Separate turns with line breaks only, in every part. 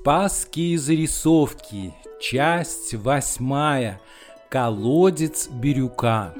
Спасские зарисовки. Часть восьмая. Колодец Бирюка.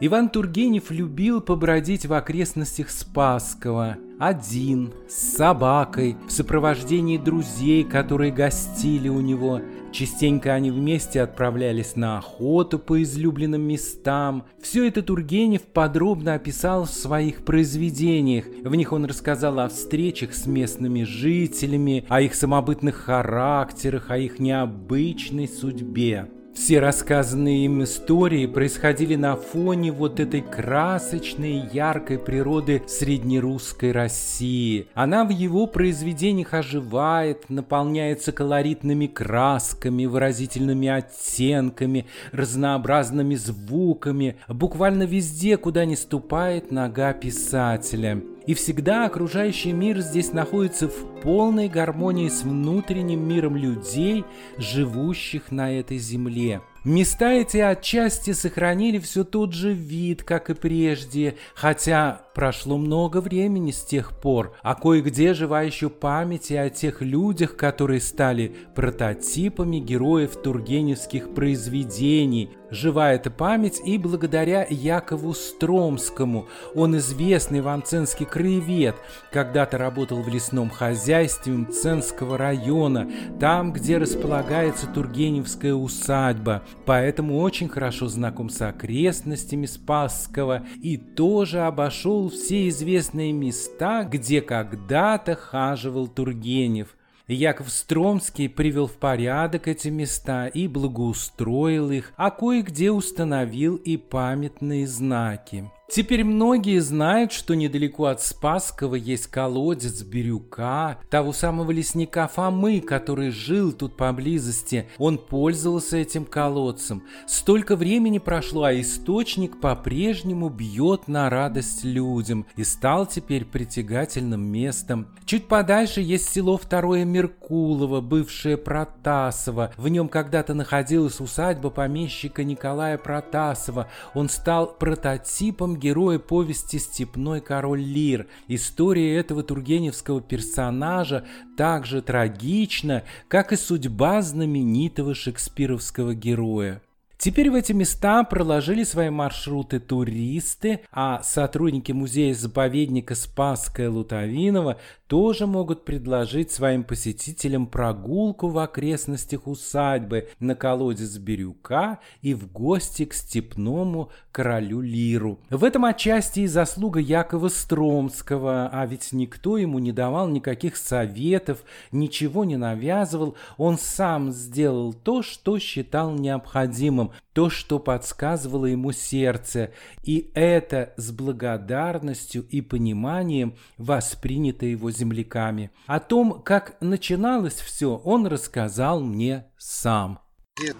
Иван Тургенев любил побродить в окрестностях Спасского. Один, с собакой, в сопровождении друзей, которые гостили у него – Частенько они вместе отправлялись на охоту по излюбленным местам. Все это Тургенев подробно описал в своих произведениях. В них он рассказал о встречах с местными жителями, о их самобытных характерах, о их необычной судьбе. Все рассказанные им истории происходили на фоне вот этой красочной, яркой природы среднерусской России. Она в его произведениях оживает, наполняется колоритными красками, выразительными оттенками, разнообразными звуками, буквально везде, куда не ступает нога писателя. И всегда окружающий мир здесь находится в полной гармонии с внутренним миром людей, живущих на этой земле. Места эти отчасти сохранили все тот же вид, как и прежде, хотя прошло много времени с тех пор, а кое-где жива еще память и о тех людях, которые стали прототипами героев тургеневских произведений. Жива эта память и благодаря Якову Стромскому. Он известный ванценский краевед, когда-то работал в лесном хозяйстве Мценского района, там, где располагается Тургеневская усадьба поэтому очень хорошо знаком с окрестностями Спасского и тоже обошел все известные места, где когда-то хаживал Тургенев. Яков Стромский привел в порядок эти места и благоустроил их, а кое-где установил и памятные знаки. Теперь многие знают, что недалеко от Спасского есть колодец Бирюка, того самого лесника Фомы, который жил тут поблизости. Он пользовался этим колодцем. Столько времени прошло, а источник по-прежнему бьет на радость людям и стал теперь притягательным местом. Чуть подальше есть село Второе Меркулово, бывшее Протасово. В нем когда-то находилась усадьба помещика Николая Протасова. Он стал прототипом героя повести «Степной король Лир». История этого тургеневского персонажа так же трагична, как и судьба знаменитого шекспировского героя. Теперь в эти места проложили свои маршруты туристы, а сотрудники музея-заповедника Спасская Лутовинова тоже могут предложить своим посетителям прогулку в окрестностях усадьбы на колодец Бирюка и в гости к степному королю Лиру. В этом отчасти и заслуга Якова Стромского, а ведь никто ему не давал никаких советов, ничего не навязывал, он сам сделал то, что считал необходимым, то, что подсказывало ему сердце, и это с благодарностью и пониманием воспринято его земляками. О том, как начиналось все, он рассказал мне сам.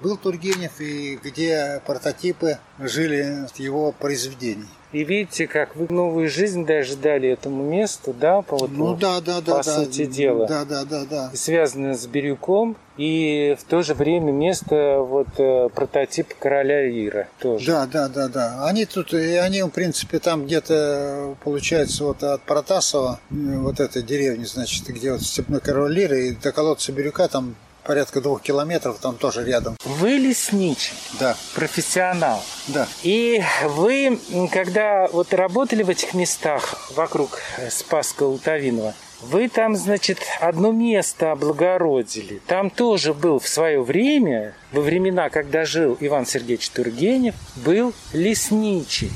Был Тургенев, и где прототипы жили его произведений.
И видите, как вы новую жизнь даже дали этому месту, да,
по, вот, ну, да, да, да,
по
да,
сути дела.
Да, да, да, да.
Связанное с Бирюком и в то же время место вот э, прототип короля Ира тоже.
Да, да, да, да. Они тут, и они, в принципе, там где-то, получается, вот от Протасова, э, вот этой деревни, значит, где вот степной король Лира, и до колодца Бирюка там порядка двух километров, там тоже рядом.
Вы лесничий?
Да.
Профессионал?
Да.
И вы, когда вот работали в этих местах вокруг Спаска Лутовинова, вы там, значит, одно место облагородили. Там тоже был в свое время, во времена, когда жил Иван Сергеевич Тургенев, был лесничий.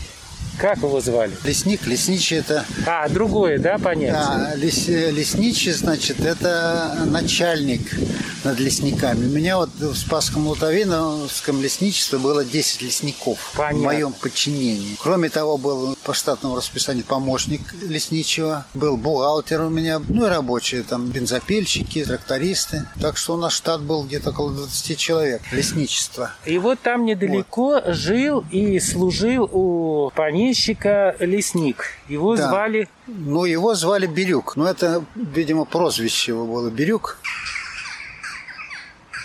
Как его звали?
Лесник, лесничий это...
А, другое, да, понятие?
Да, лес, лесничий, значит, это начальник над лесниками. У меня вот в Спасском Лутовиновском лесничестве было 10 лесников
Понятно.
в моем подчинении. Кроме того, был по штатному расписанию помощник лесничего, был бухгалтер у меня, ну и рабочие, там бензопильщики, трактористы. Так что у нас штат был где-то около 20 человек, лесничество.
И вот там недалеко вот. жил и служил у помещика лесник. Его да. звали...
Ну, его звали Бирюк. Ну, это, видимо, прозвище его было Бирюк.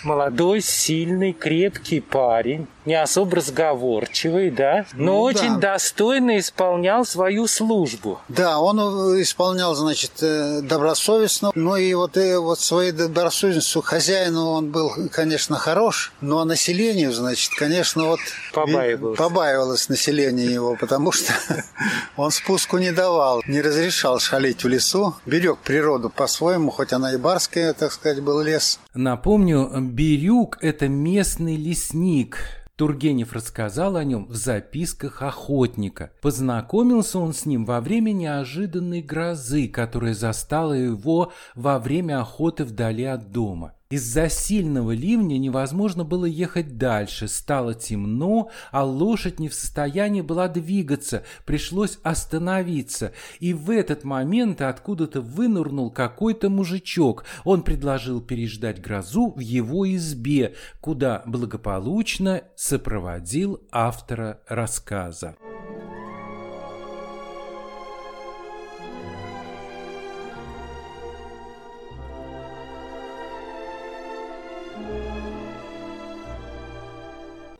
молодой, сильный, крепкий парень, не особо разговорчивый, да, но
Ну,
очень
да.
достойно исполнял свою службу.
Да, он э, исполнял, значит, э, добросовестно. Ну и вот, и вот своей добросовестностью хозяину он был, конечно, хорош, но населению, значит, конечно, вот...
Побаивался.
Побаивалось население его, потому что он спуску не давал, не разрешал шалить в лесу, берег природу по-своему, хоть она и барская, так сказать, был лес.
Напомню, Бирюк – это местный лесник. Тургенев рассказал о нем в записках охотника. Познакомился он с ним во время неожиданной грозы, которая застала его во время охоты вдали от дома. Из-за сильного ливня невозможно было ехать дальше, стало темно, а лошадь не в состоянии была двигаться, пришлось остановиться. И в этот момент откуда-то вынырнул какой-то мужичок. Он предложил переждать грозу в его избе, куда благополучно сопроводил автора рассказа.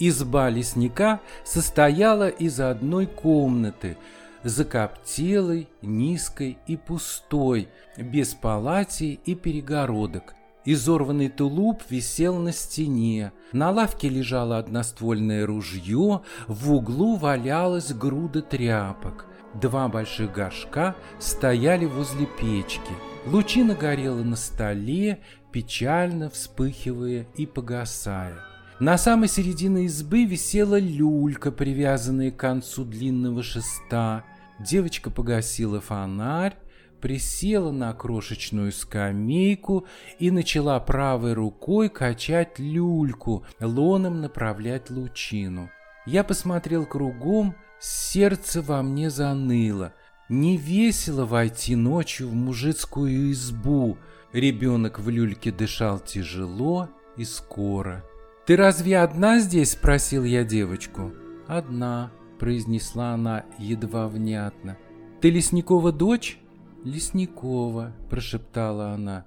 Изба лесника состояла из одной комнаты, закоптелой, низкой и пустой, без палати и перегородок. Изорванный тулуп висел на стене, на лавке лежало одноствольное ружье, в углу валялась груда тряпок. Два больших горшка стояли возле печки. Лучина горела на столе, печально вспыхивая и погасая. На самой середине избы висела люлька, привязанная к концу длинного шеста. Девочка погасила фонарь, присела на крошечную скамейку и начала правой рукой качать люльку, лоном направлять лучину. Я посмотрел кругом, сердце во мне заныло. Не весело войти ночью в мужицкую избу. Ребенок в люльке дышал тяжело и скоро. «Ты разве одна здесь?» – спросил я девочку. «Одна», – произнесла она едва внятно. «Ты Лесникова дочь?» «Лесникова», – прошептала она.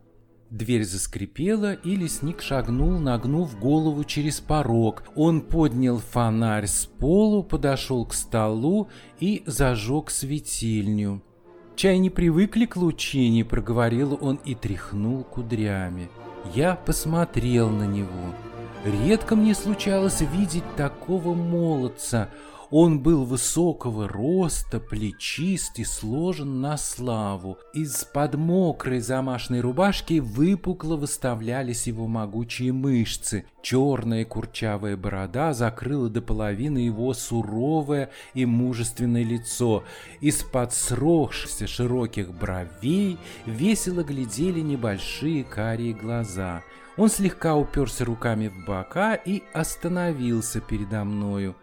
Дверь заскрипела, и лесник шагнул, нагнув голову через порог. Он поднял фонарь с полу, подошел к столу и зажег светильню. «Чай не привыкли к лучине», — проговорил он и тряхнул кудрями. Я посмотрел на него. Редко мне случалось видеть такого молодца. Он был высокого роста, плечист и сложен на славу. Из-под мокрой замашной рубашки выпукло выставлялись его могучие мышцы. Черная курчавая борода закрыла до половины его суровое и мужественное лицо. Из-под сросшихся широких бровей весело глядели небольшие карие глаза. Он слегка уперся руками в бока и остановился передо мною.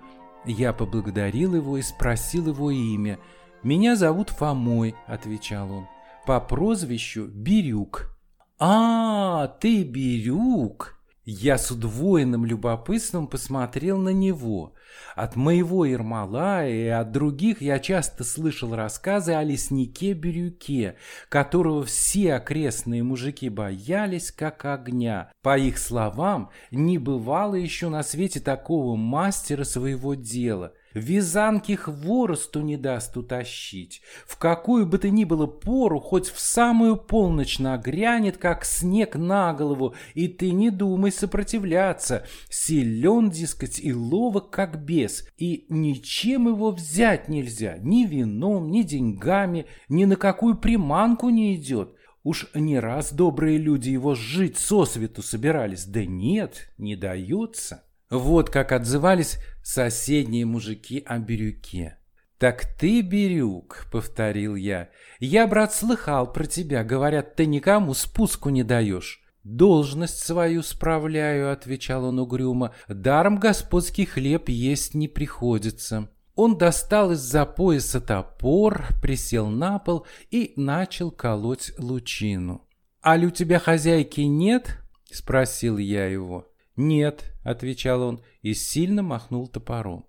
Я поблагодарил его и спросил его имя. «Меня зовут Фомой», — отвечал он, — «по прозвищу Бирюк». «А, ты Бирюк!» Я с удвоенным любопытством посмотрел на него. От моего Ермолая и от других я часто слышал рассказы о леснике Бирюке, которого все окрестные мужики боялись как огня. По их словам, не бывало еще на свете такого мастера своего дела. Вязанки хворосту не даст утащить. В какую бы то ни было пору, хоть в самую полночь нагрянет, как снег на голову, и ты не думай сопротивляться. Силен, дескать, и ловок, как бес, и ничем его взять нельзя, ни вином, ни деньгами, ни на какую приманку не идет. Уж не раз добрые люди его жить сосвету собирались, да нет, не даются. Вот как отзывались соседние мужики о Бирюке. «Так ты, Бирюк», — повторил я, — «я, брат, слыхал про тебя, говорят, ты никому спуску не даешь». «Должность свою справляю», — отвечал он угрюмо, — «даром господский хлеб есть не приходится». Он достал из-за пояса топор, присел на пол и начал колоть лучину. «Аль у тебя хозяйки нет?» — спросил я его. «Нет», — отвечал он и сильно махнул топором.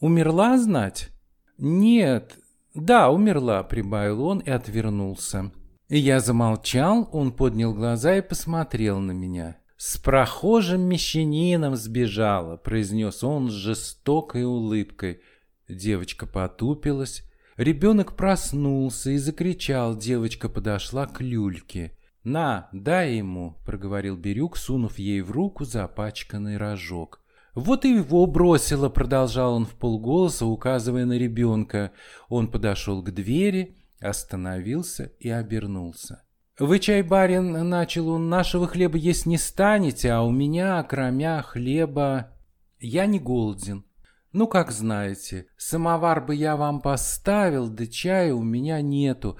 «Умерла, знать?» «Нет». «Да, умерла», — прибавил он и отвернулся. Я замолчал, он поднял глаза и посмотрел на меня. «С прохожим мещанином сбежала», — произнес он с жестокой улыбкой. Девочка потупилась. Ребенок проснулся и закричал. Девочка подошла к люльке. «На, дай ему», — проговорил Бирюк, сунув ей в руку запачканный рожок. «Вот и его бросило», — продолжал он в полголоса, указывая на ребенка. Он подошел к двери, остановился и обернулся. «Вы, чай, барин, — начал он, — нашего хлеба есть не станете, а у меня, кроме хлеба, я не голоден. Ну, как знаете, самовар бы я вам поставил, да чая у меня нету.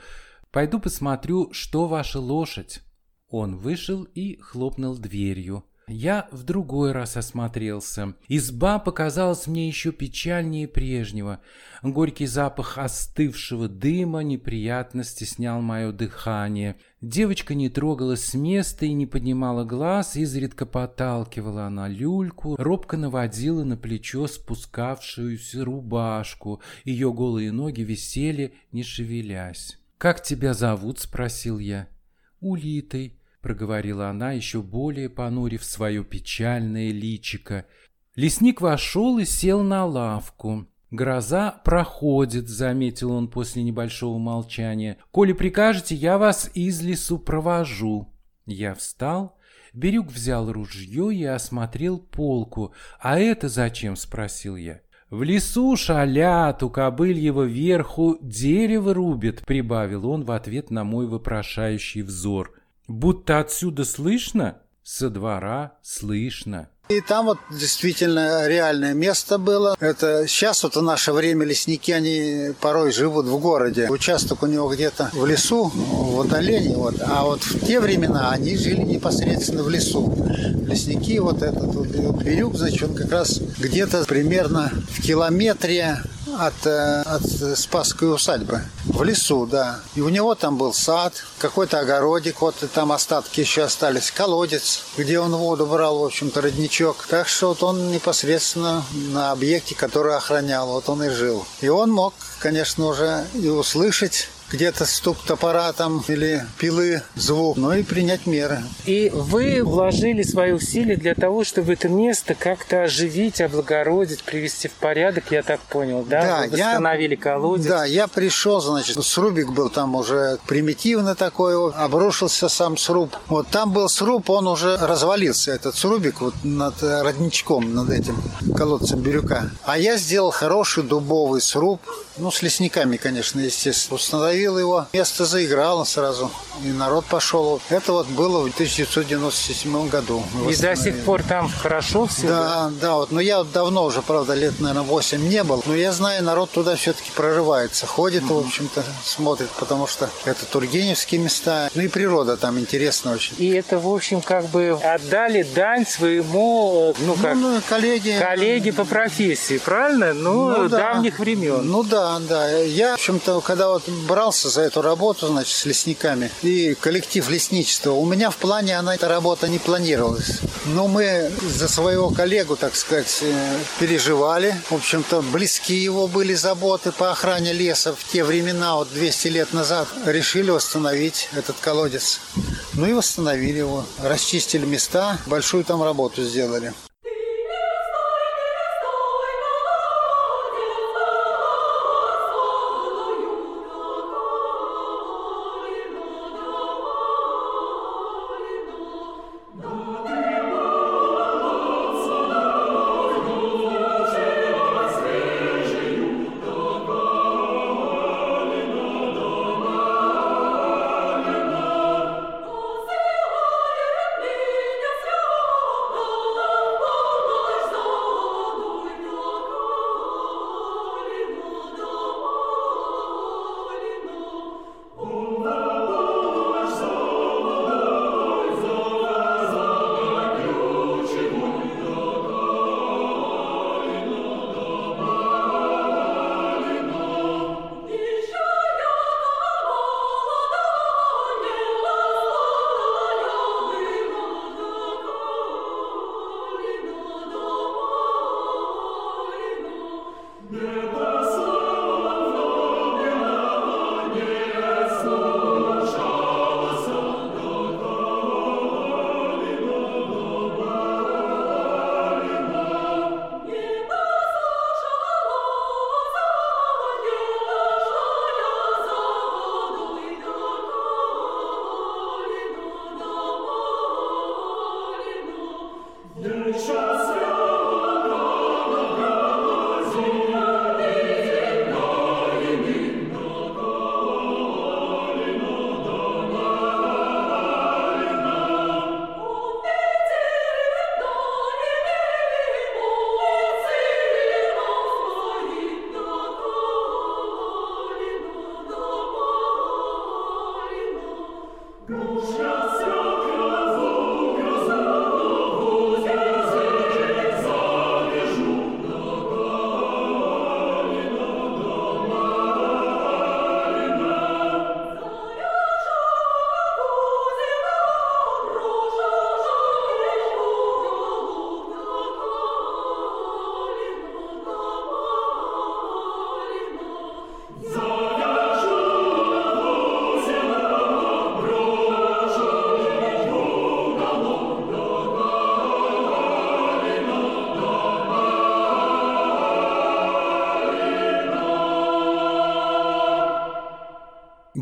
Пойду посмотрю, что ваша лошадь». Он вышел и хлопнул дверью. Я в другой раз осмотрелся. Изба показалась мне еще печальнее прежнего. Горький запах остывшего дыма неприятно стеснял мое дыхание. Девочка не трогалась с места и не поднимала глаз, изредка подталкивала она люльку, робко наводила на плечо спускавшуюся рубашку. Ее голые ноги висели, не шевелясь. «Как тебя зовут?» — спросил я. «Улитой», — проговорила она, еще более понурив свое печальное личико. Лесник вошел и сел на лавку. «Гроза проходит», — заметил он после небольшого молчания. «Коли прикажете, я вас из лесу провожу». Я встал. Бирюк взял ружье и осмотрел полку. «А это зачем?» — спросил я. «В лесу шалят, у кобыльего верху дерево рубят», — прибавил он в ответ на мой вопрошающий взор. Будто отсюда слышно, со двора слышно.
И там вот действительно реальное место было. Это сейчас вот в наше время лесники, они порой живут в городе. Участок у него где-то в лесу, в отдалении. Вот. А вот в те времена они жили непосредственно в лесу. Лесники, вот этот вот Бирюк, значит, он как раз где-то примерно в километре от, э, от Спасской усадьбы. В лесу, да. И у него там был сад, какой-то огородик, вот и там остатки еще остались, колодец, где он воду брал, в общем-то, родничок. Так что вот он непосредственно на объекте, который охранял, вот он и жил. И он мог, конечно, уже и услышать где-то стук топора там или пилы, звук, но и принять меры.
И вы вложили свои усилия для того, чтобы это место как-то оживить, облагородить, привести в порядок, я так понял, да?
Да,
вы восстановили
я,
колодец.
Да, я пришел, значит, срубик был там уже примитивный такой, обрушился сам сруб. Вот там был сруб, он уже развалился, этот срубик, вот над родничком, над этим колодцем Бирюка. А я сделал хороший дубовый сруб, ну, с лесниками, конечно, естественно. Установил его, место заиграло сразу, и народ пошел. Это вот было в 1997 году.
И до сих пор там хорошо все?
Да, да, вот, но я давно уже, правда, лет, наверное, 8 не был, но я знаю, народ туда все-таки прорывается, ходит, mm-hmm. в общем-то, смотрит, потому что это тургеневские места, ну и природа там интересна очень.
И это, в общем, как бы отдали дань своему, ну, как... Ну, ну
коллеги.
Коллеги по профессии, правильно? Ну, ну да. давних времен.
Ну да, да. Я, в общем-то, когда вот брался за эту работу, значит, с лесниками и коллектив лесничества, у меня в плане она, эта работа не планировалась. Но мы за своего коллегу, так сказать, э, переживали. В общем-то, близки его были заботы по охране леса в те времена, вот 200 лет назад. Решили восстановить этот колодец. Ну и восстановили его. Расчистили места, большую там работу сделали.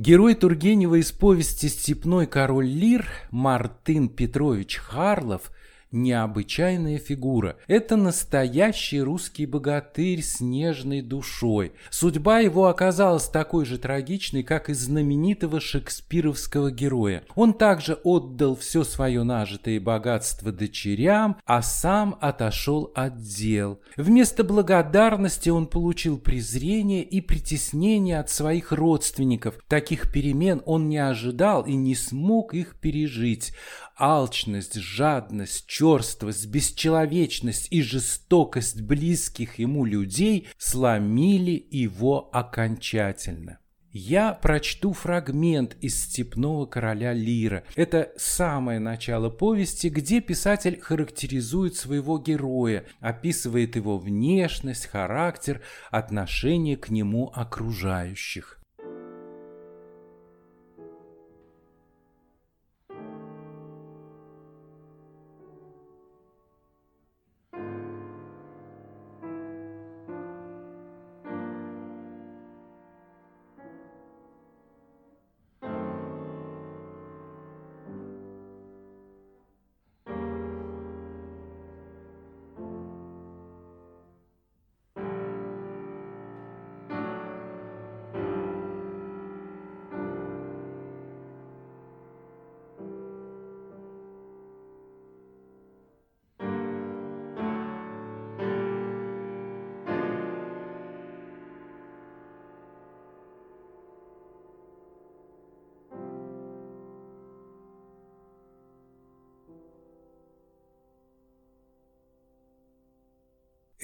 Герой Тургенева из повести «Степной король Лир» Мартын Петрович Харлов необычайная фигура. Это настоящий русский богатырь с нежной душой. Судьба его оказалась такой же трагичной, как и знаменитого шекспировского героя. Он также отдал все свое нажитое богатство дочерям, а сам отошел от дел. Вместо благодарности он получил презрение и притеснение от своих родственников. Таких перемен он не ожидал и не смог их пережить алчность, жадность, черствость, бесчеловечность и жестокость близких ему людей сломили его окончательно. Я прочту фрагмент из «Степного короля Лира». Это самое начало повести, где писатель характеризует своего героя, описывает его внешность, характер, отношение к нему окружающих.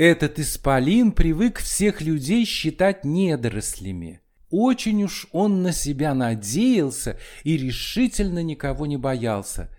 Этот исполин привык всех людей считать недорослями. Очень уж он на себя надеялся и решительно никого не боялся.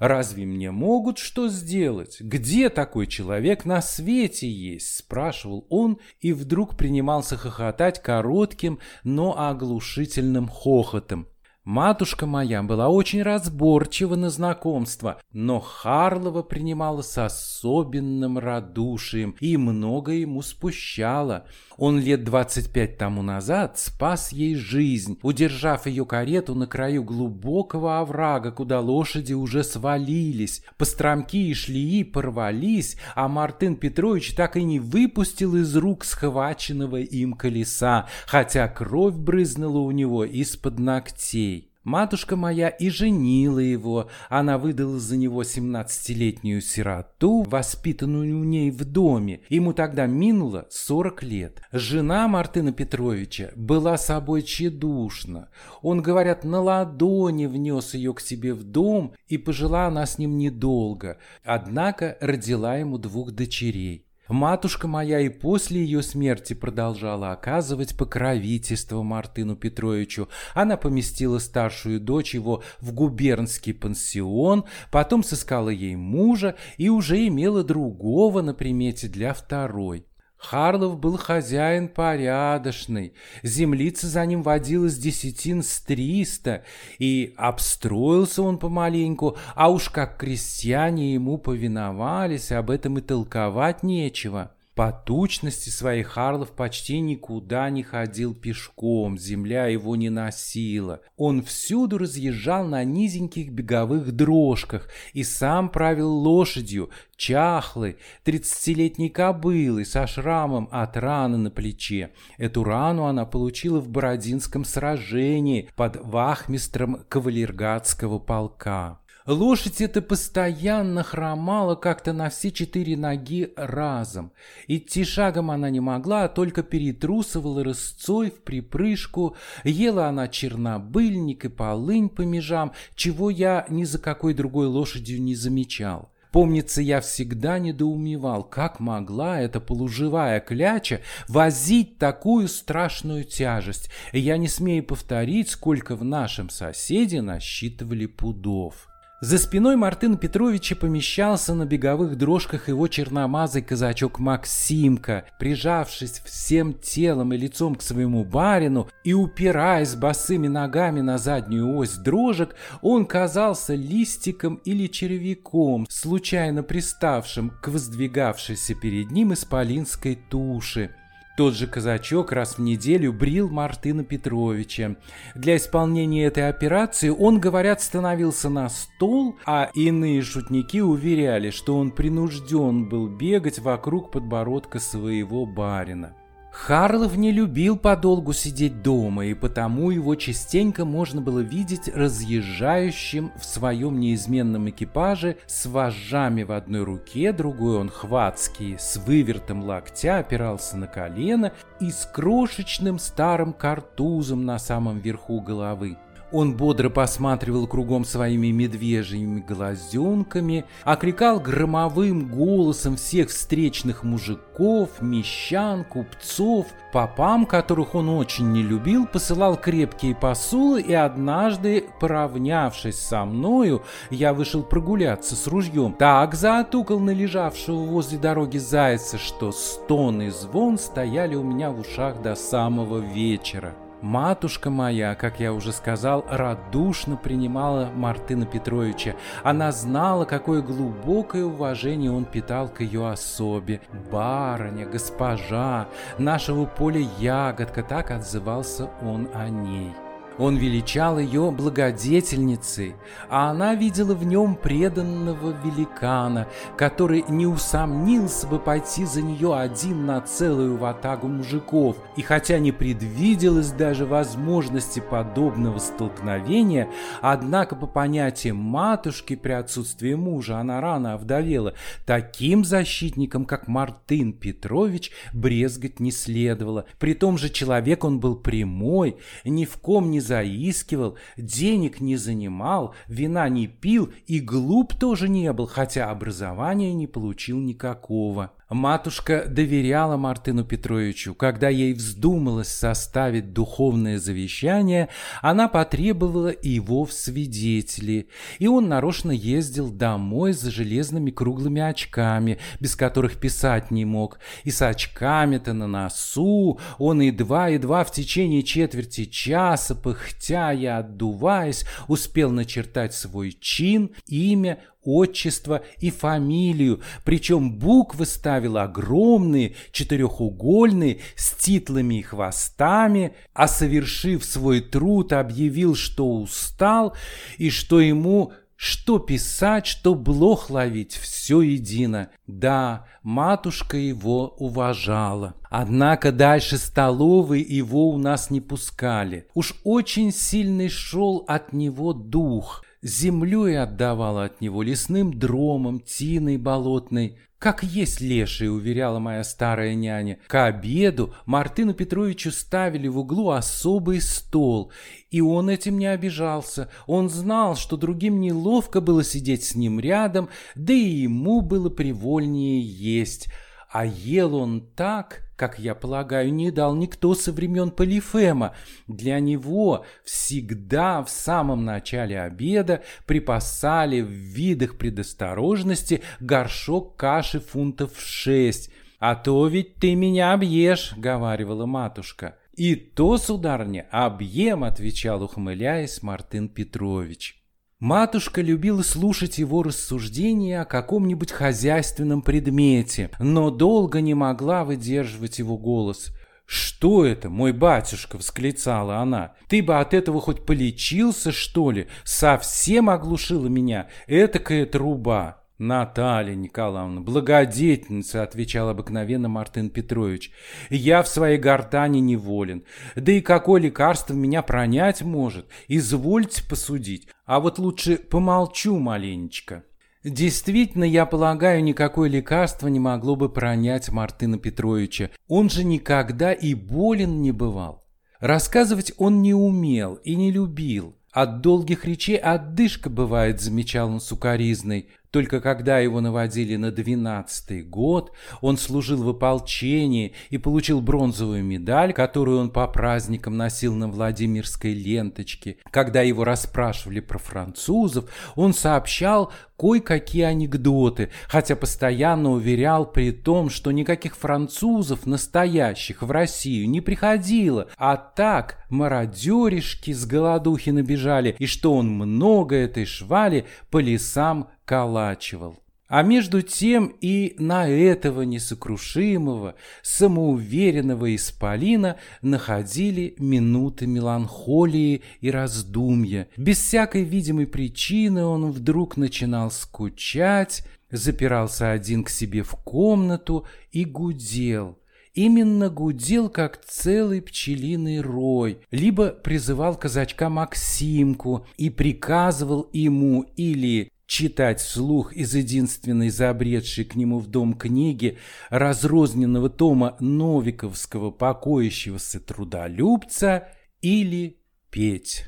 «Разве мне могут что сделать? Где такой человек на свете есть?» – спрашивал он и вдруг принимался хохотать коротким, но оглушительным хохотом. Матушка моя была очень разборчива на знакомство, но Харлова принимала с особенным радушием и много ему спущала. Он лет двадцать пять тому назад спас ей жизнь, удержав ее карету на краю глубокого оврага, куда лошади уже свалились. Постромки и шлии порвались, а Мартын Петрович так и не выпустил из рук схваченного им колеса, хотя кровь брызнула у него из-под ногтей. Матушка моя и женила его. Она выдала за него семнадцатилетнюю сироту, воспитанную у ней в доме. Ему тогда минуло сорок лет. Жена Мартына Петровича была собой тщедушна. Он, говорят, на ладони внес ее к себе в дом, и пожила она с ним недолго. Однако родила ему двух дочерей. Матушка моя и после ее смерти продолжала оказывать покровительство Мартыну Петровичу. Она поместила старшую дочь его в губернский пансион, потом сыскала ей мужа и уже имела другого на примете для второй. Харлов был хозяин порядочный, землица за ним водилась десятин с триста, и обстроился он помаленьку, а уж как крестьяне ему повиновались, об этом и толковать нечего. По тучности своей Харлов почти никуда не ходил пешком, земля его не носила. Он всюду разъезжал на низеньких беговых дрожках и сам правил лошадью, чахлой, тридцатилетней кобылой со шрамом от раны на плече. Эту рану она получила в Бородинском сражении под вахмистром кавалергатского полка. Лошадь эта постоянно хромала как-то на все четыре ноги разом. Идти шагом она не могла, а только перетрусывала рысцой в припрыжку. Ела она чернобыльник и полынь по межам, чего я ни за какой другой лошадью не замечал. Помнится, я всегда недоумевал, как могла эта полуживая кляча возить такую страшную тяжесть. Я не смею повторить, сколько в нашем соседе насчитывали пудов. За спиной Мартына Петровича помещался на беговых дрожках его черномазый казачок Максимка, прижавшись всем телом и лицом к своему барину и упираясь босыми ногами на заднюю ось дрожек, он казался листиком или червяком, случайно приставшим к воздвигавшейся перед ним исполинской туши. Тот же казачок раз в неделю брил Мартына Петровича. Для исполнения этой операции он, говорят, становился на стол, а иные шутники уверяли, что он принужден был бегать вокруг подбородка своего барина. Харлов не любил подолгу сидеть дома, и потому его частенько можно было видеть разъезжающим в своем неизменном экипаже с вожжами в одной руке, другой он хватский, с вывертом локтя опирался на колено и с крошечным старым картузом на самом верху головы. Он бодро посматривал кругом своими медвежьими глазенками, окрикал громовым голосом всех встречных мужиков, мещан, купцов, попам, которых он очень не любил, посылал крепкие посулы, и однажды, поравнявшись со мною, я вышел прогуляться с ружьем. Так заотукал на лежавшего возле дороги зайца, что стон и звон стояли у меня в ушах до самого вечера. Матушка моя, как я уже сказал, радушно принимала Мартына Петровича. Она знала, какое глубокое уважение он питал к ее особе. Барыня, госпожа, нашего поля ягодка, так отзывался он о ней. Он величал ее благодетельницей, а она видела в нем преданного великана, который не усомнился бы пойти за нее один на целую ватагу мужиков. И хотя не предвиделось даже возможности подобного столкновения, однако по понятиям матушки при отсутствии мужа она рано овдовела, таким защитником, как Мартын Петрович, брезгать не следовало. При том же человек он был прямой, ни в ком не заискивал, денег не занимал, вина не пил и глуп тоже не был, хотя образования не получил никакого. Матушка доверяла Мартыну Петровичу. Когда ей вздумалось составить духовное завещание, она потребовала его в свидетели. И он нарочно ездил домой за железными круглыми очками, без которых писать не мог. И с очками-то на носу он едва-едва в течение четверти часа, пыхтя и отдуваясь, успел начертать свой чин, имя, отчество и фамилию, причем буквы ставил огромные, четырехугольные, с титлами и хвостами, а совершив свой труд, объявил, что устал и что ему что писать, что блох ловить, все едино. Да, матушка его уважала. Однако дальше столовой его у нас не пускали. Уж очень сильный шел от него дух землей отдавала от него, лесным дромом, тиной болотной. Как есть леший, уверяла моя старая няня. К обеду Мартыну Петровичу ставили в углу особый стол, и он этим не обижался. Он знал, что другим неловко было сидеть с ним рядом, да и ему было привольнее есть. А ел он так, как я полагаю, не дал никто со времен Полифема. Для него всегда в самом начале обеда припасали в видах предосторожности горшок каши фунтов шесть. «А то ведь ты меня объешь», — говаривала матушка. «И то, сударыня, объем», — отвечал, ухмыляясь, Мартын Петрович. Матушка любила слушать его рассуждения о каком-нибудь хозяйственном предмете, но долго не могла выдерживать его голос. «Что это, мой батюшка?» — восклицала она. «Ты бы от этого хоть полечился, что ли? Совсем оглушила меня этакая труба!» Наталья Николаевна, благодетельница, отвечал обыкновенно Мартын Петрович. Я в своей гортани неволен. Да и какое лекарство меня пронять может? Извольте посудить. А вот лучше помолчу маленечко. Действительно, я полагаю, никакое лекарство не могло бы пронять Мартына Петровича. Он же никогда и болен не бывал. Рассказывать он не умел и не любил. От долгих речей отдышка бывает, замечал он сукоризной. Только когда его наводили на двенадцатый год, он служил в ополчении и получил бронзовую медаль, которую он по праздникам носил на Владимирской ленточке. Когда его расспрашивали про французов, он сообщал кое-какие анекдоты, хотя постоянно уверял при том, что никаких французов настоящих в Россию не приходило, а так мародеришки с голодухи набежали, и что он много этой швали по лесам калачивал. А между тем и на этого несокрушимого, самоуверенного исполина находили минуты меланхолии и раздумья. Без всякой видимой причины он вдруг начинал скучать, запирался один к себе в комнату и гудел. Именно гудел, как целый пчелиный рой, либо призывал казачка Максимку и приказывал ему или читать вслух из единственной забредшей к нему в дом книги разрозненного тома новиковского покоящегося трудолюбца или петь.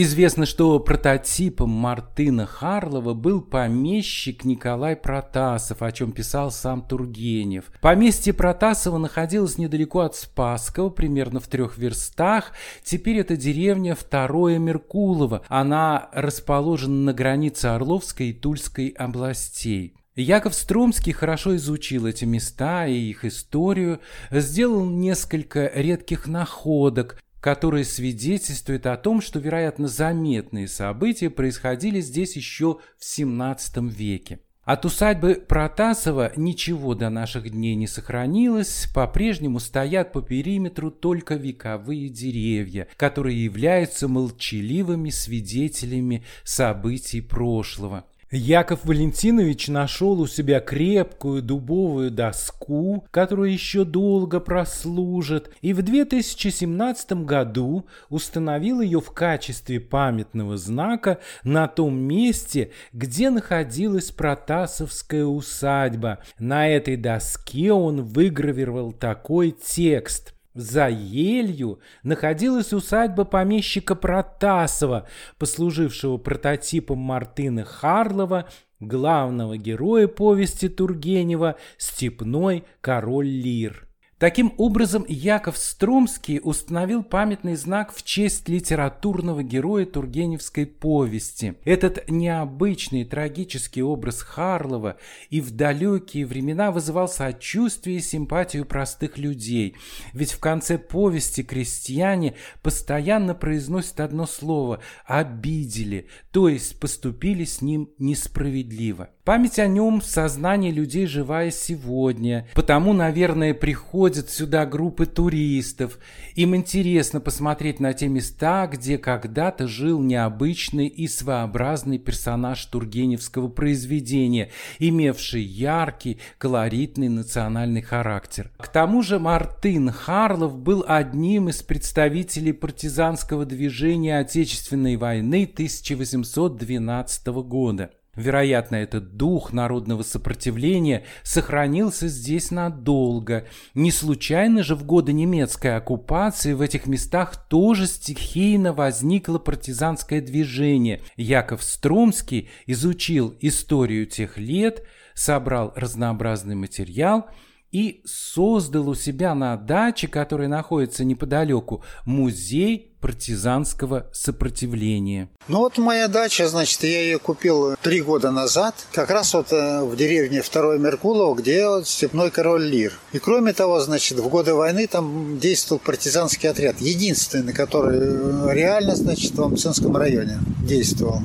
Известно, что прототипом Мартына Харлова был помещик Николай Протасов, о чем писал сам Тургенев. Поместье Протасова находилось недалеко от Спасского, примерно в трех верстах. Теперь это деревня Второе Меркулово. Она расположена на границе Орловской и Тульской областей. Яков Струмский хорошо изучил эти места и их историю, сделал несколько редких находок, которые свидетельствуют о том, что, вероятно, заметные события происходили здесь еще в XVII веке. От усадьбы Протасова ничего до наших дней не сохранилось, по-прежнему стоят по периметру только вековые деревья, которые являются молчаливыми свидетелями событий прошлого. Яков Валентинович нашел у себя крепкую дубовую доску, которую еще долго прослужит, и в 2017 году установил ее в качестве памятного знака на том месте, где находилась Протасовская усадьба. На этой доске он выгравировал такой текст – за елью находилась усадьба помещика Протасова, послужившего прототипом Мартына Харлова, главного героя повести Тургенева «Степной король Лир». Таким образом, Яков Струмский установил памятный знак в честь литературного героя Тургеневской повести. Этот необычный трагический образ Харлова и в далекие времена вызывал сочувствие и симпатию простых людей. Ведь в конце повести крестьяне постоянно произносят одно слово «обидели», то есть поступили с ним несправедливо. Память о нем в сознании людей живая сегодня, потому, наверное, приходят сюда группы туристов. Им интересно посмотреть на те места, где когда-то жил необычный и своеобразный персонаж Тургеневского произведения, имевший яркий, колоритный национальный характер. К тому же Мартын Харлов был одним из представителей партизанского движения Отечественной войны 1812 года. Вероятно, этот дух народного сопротивления сохранился здесь надолго. Не случайно же в годы немецкой оккупации в этих местах тоже стихийно возникло партизанское движение. Яков Струмский изучил историю тех лет, собрал разнообразный материал и создал у себя на даче, которая находится неподалеку, музей партизанского сопротивления.
Ну вот моя дача, значит, я ее купил три года назад, как раз вот э, в деревне Второй Меркулово, где вот степной король Лир. И кроме того, значит, в годы войны там действовал партизанский отряд, единственный, который э, реально, значит, в Амцинском районе действовал.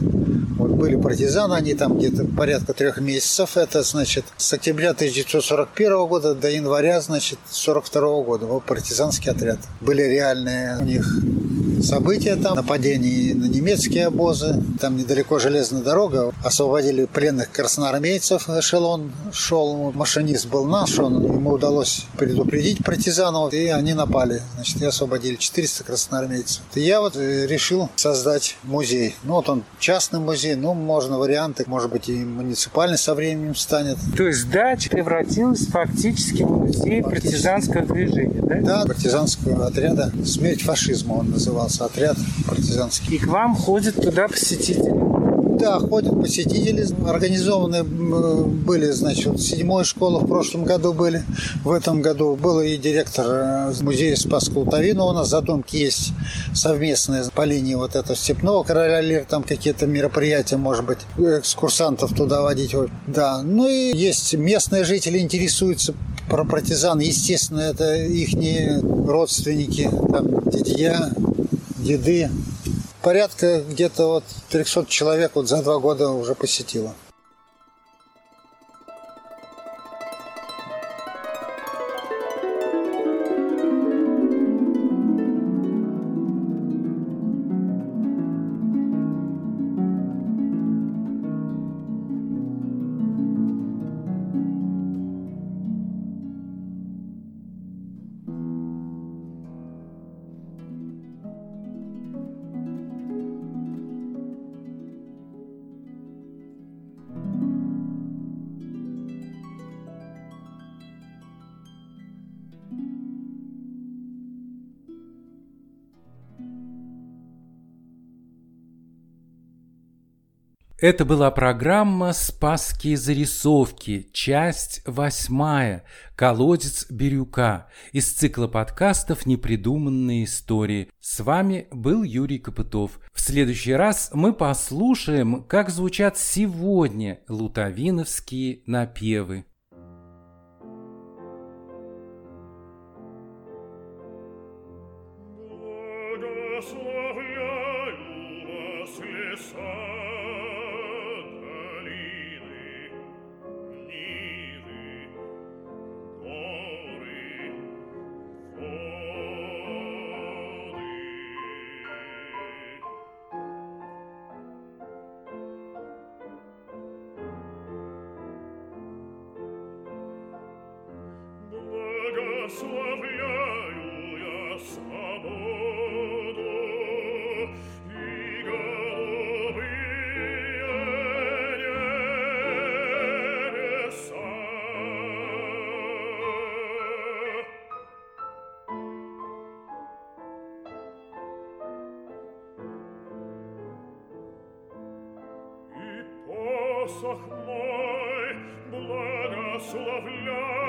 Вот были партизаны, они там где-то порядка трех месяцев. Это, значит, с октября 1941 года до января, значит, 1942 года. Вот партизанский отряд. Были реальные у них события там, нападения на немецкие обозы. Там недалеко железная дорога. Освободили пленных красноармейцев. Эшелон шел. Машинист был наш. Он, ему удалось предупредить партизанов. И они напали. Значит, и освободили 400 красноармейцев. И я вот э, решил создать музей. Ну, вот он частный музей. Ну, можно варианты. Может быть, и муниципальный со временем станет.
То есть дача превратилась фактически в музей партизанского движения, да?
Да, партизанского отряда. Смерть фашизма он назывался назывался отряд партизанский.
И к вам ходят туда посетители?
Да, ходят посетители, организованы были, значит, вот седьмой школы в прошлом году были, в этом году был и директор э, музея Спасского Лутовина, у нас задумки есть совместные по линии вот этого Степного Короля Лир, там какие-то мероприятия, может быть, экскурсантов туда водить. Да, ну и есть местные жители интересуются про партизан, естественно, это их родственники, там, дядья, еды. Порядка где-то вот 300 человек вот за два года уже посетило.
Это была программа «Спасские зарисовки», часть восьмая, «Колодец Бирюка» из цикла подкастов «Непридуманные истории». С вами был Юрий Копытов. В следующий раз мы послушаем, как звучат сегодня лутовиновские напевы.
Посох мой благословляю.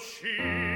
ci